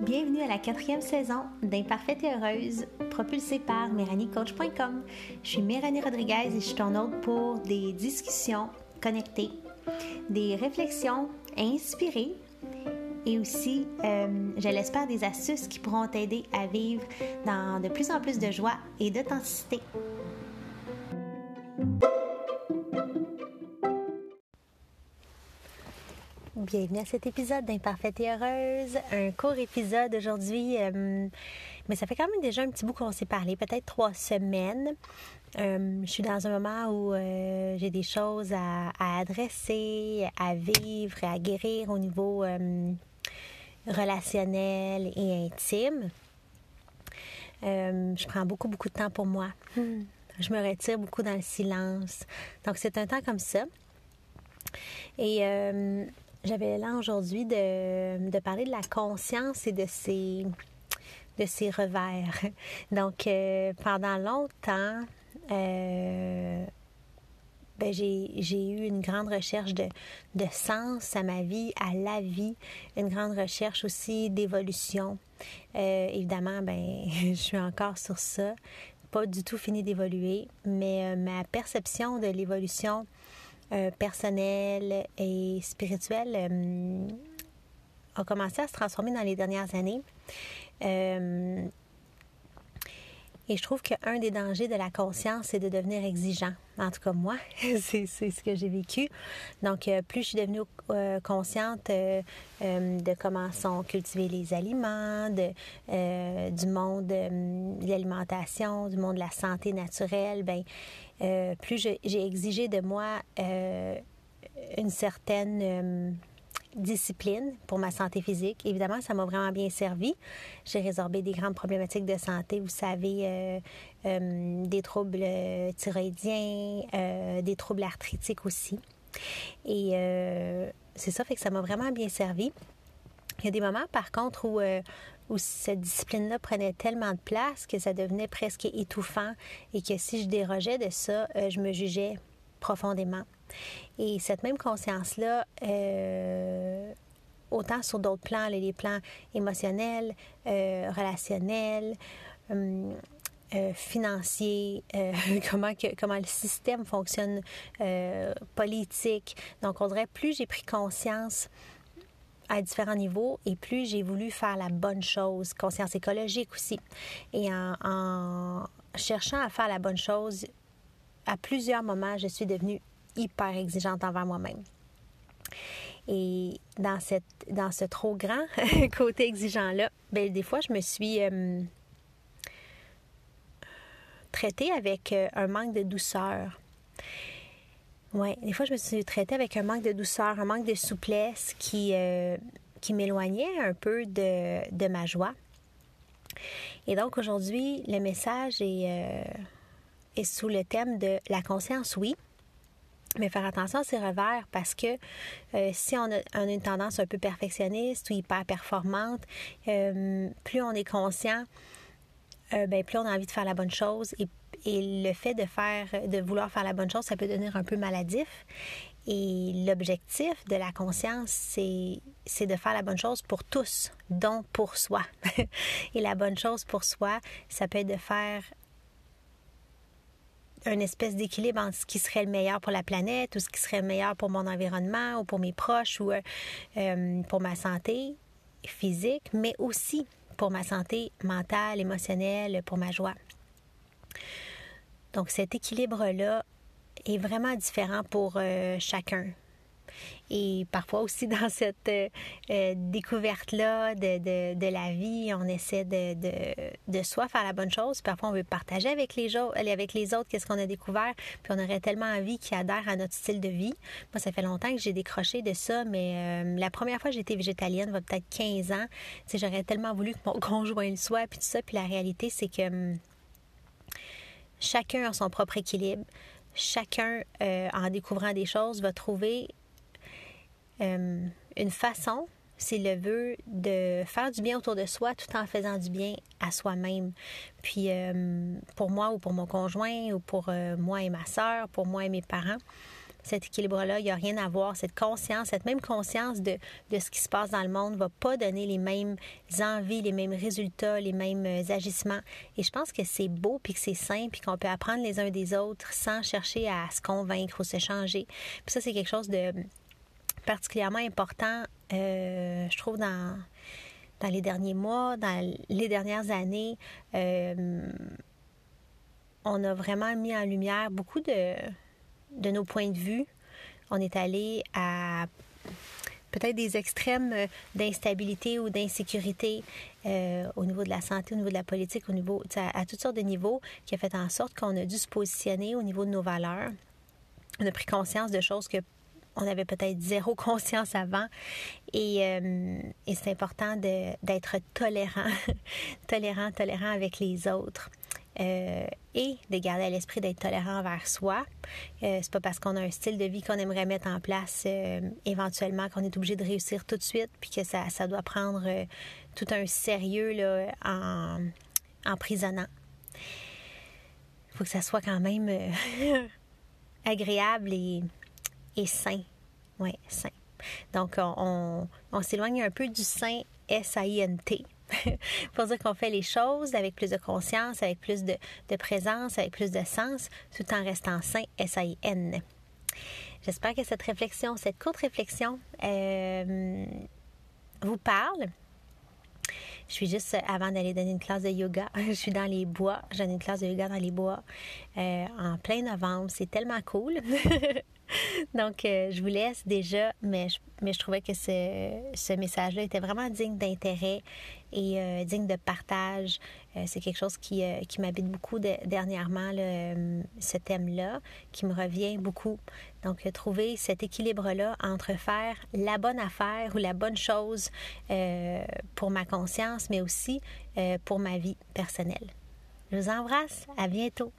Bienvenue à la quatrième saison d'Imparfaite et Heureuse, propulsée par MéranieCoach.com. Je suis Méranie Rodriguez et je suis ton hôte pour des discussions connectées, des réflexions inspirées et aussi, euh, je l'espère, des astuces qui pourront t'aider à vivre dans de plus en plus de joie et d'authenticité. Bienvenue à cet épisode d'Imparfaite et Heureuse. Un court épisode aujourd'hui, euh, mais ça fait quand même déjà un petit bout qu'on s'est parlé, peut-être trois semaines. Euh, je suis dans un moment où euh, j'ai des choses à, adresser, à vivre à guérir au niveau relationnel et intime. je prends beaucoup, beaucoup de temps pour moi. Hmm. Je me retire beaucoup dans le silence. Donc, c'est un temps comme ça. Et j'avais là aujourd'hui de, parler de la conscience et de ses, de ses revers. Donc, euh, pendant longtemps, euh, ben, j'ai eu une grande recherche de, sens à ma vie, à la vie, une grande recherche aussi d'évolution. Euh, évidemment, ben, je suis encore sur ça, pas du tout fini d'évoluer, mais ma perception de l'évolution euh, personnel et spirituel euh, a commencé à se transformer dans les dernières années. Euh, et je trouve qu'un des dangers de la conscience, c'est de devenir exigeant. En tout cas, moi, c'est ce que j'ai vécu. Donc, plus je suis devenue consciente de comment sont cultivés les aliments, de, du monde de l'alimentation, du monde de la santé naturelle, ben euh, plus j'ai exigé de moi euh, une certaine euh, discipline pour ma santé physique. Évidemment, ça m'a vraiment bien servi. J'ai résorbé des grandes problématiques de santé, vous savez, des troubles thyroïdiens, des troubles arthritiques aussi. Et c'est ça, fait que ça m'a vraiment bien servi. Il y a des moments, par contre, où, où cette discipline-là prenait tellement de place que ça devenait presque étouffant et que si je dérogeais de ça, euh, je me jugeais profondément. Et cette même conscience-là, euh, autant sur d'autres plans, les plans émotionnels, euh, relationnels, financiers, comment, que, comment le système fonctionne, politique. Donc, on dirait, plus j'ai pris conscience à différents niveaux et plus j'ai voulu faire la bonne chose, conscience écologique aussi. Et en, cherchant à faire la bonne chose, à plusieurs moments, je suis devenue hyper exigeante envers moi-même. Et dans, cette, dans ce trop grand côté exigeant-là, ben, des fois, je me suis euh, traitée avec euh, un manque de douceur. Oui, des fois, je me suis traitée avec un manque de douceur, un manque de souplesse qui, euh, qui m'éloignait un peu de, de, ma joie. Et donc, aujourd'hui, le message est, euh, est sous le thème de la conscience, oui, mais faire attention à ses revers parce que euh, si on a, une tendance un peu perfectionniste ou hyper performante, plus on est conscient, ben, plus on a envie de faire la bonne chose et le fait de faire, de vouloir faire la bonne chose, ça peut devenir un peu maladif. Et l'objectif de la conscience, c'est, de faire la bonne chose pour tous, dont pour soi. et la bonne chose pour soi, ça peut être de faire une espèce d'équilibre entre ce qui serait le meilleur pour la planète ou ce qui serait le meilleur pour mon environnement ou pour mes proches ou euh, euh, pour ma santé physique, mais aussi pour ma santé mentale, émotionnelle, pour ma joie. Donc cet équilibre-là est vraiment différent pour euh, chacun. Et parfois aussi dans cette euh, euh, découverte-là de, la vie, on essaie de, de, soi faire la bonne chose. Parfois, on veut partager avec les, avec les autres qu'est-ce qu'on a découvert. Puis on aurait tellement envie qu'ils adhèrent à notre style de vie. Moi, ça fait longtemps que j'ai décroché de ça, mais la première fois que j'étais végétalienne, va peut-être 15 ans, j'aurais tellement voulu que mon conjoint le soit, puis tout ça. Puis la réalité, c'est que hum, Chacun a son propre équilibre. Chacun, euh, en découvrant des choses, va trouver euh, une façon, s'il le veut, de faire du bien autour de soi tout en faisant du bien à soi-même. Puis euh, pour moi ou pour mon conjoint ou pour moi et ma soeur, pour moi et mes parents, cet équilibre-là. Il n'y a rien à voir. Cette conscience, cette même conscience de, de ce qui se passe dans le monde ne va pas donner les mêmes envies, les mêmes résultats, les mêmes euh, agissements. Et je pense que c'est beau, puis que c'est simple, puis qu'on peut apprendre les uns des autres sans chercher à se convaincre ou se changer. Puis ça, c'est quelque chose de particulièrement important, euh, je trouve, dans, dans les derniers mois, dans les dernières années. Euh, on a vraiment mis en lumière beaucoup de, de nos points de vue. On est allé à peut-être des extrêmes d'instabilité ou d'insécurité euh, au niveau de la santé, au niveau de la politique, au niveau à, toutes sortes de niveaux, qui a fait en sorte qu'on a dû se positionner au niveau de nos valeurs. On a pris conscience de choses que on avait peut-être zéro conscience avant. Et, euh, c'est important d'être tolérant, tolérant, tolérant avec les autres. Euh, et de garder à l'esprit d'être tolérant envers soi. Euh, c'est pas parce qu'on a un style de vie qu'on aimerait mettre en place euh, éventuellement qu'on est obligé de réussir tout de suite, puis que ça, ça doit prendre tout un sérieux là, en emprisonnant. Il faut que ça soit quand même agréable et, et sain. Oui. Donc, on, on s'éloigne un peu du sain S-A-I-N-T pour dire qu'on fait les choses avec plus de conscience, avec plus de, présence, avec plus de sens, tout en restant sain, S-A-I-N. J'espère que cette réflexion, cette courte réflexion, euh, vous parle. Je suis juste, avant d'aller donner une classe de yoga, je suis dans les bois. J'ai une classe de yoga dans les bois euh, en plein novembre. C'est tellement cool. Donc, euh, je vous laisse déjà, mais je, trouvais que ce, message-là était vraiment digne d'intérêt et euh, digne de partage. Euh, c'est quelque chose qui, euh, qui m'habite beaucoup dernièrement, le, ce thème-là, qui me revient beaucoup. Donc, euh, trouver cet équilibre-là entre faire la bonne affaire ou la bonne chose pour ma conscience, mais aussi pour ma vie personnelle. Je vous embrasse. À bientôt.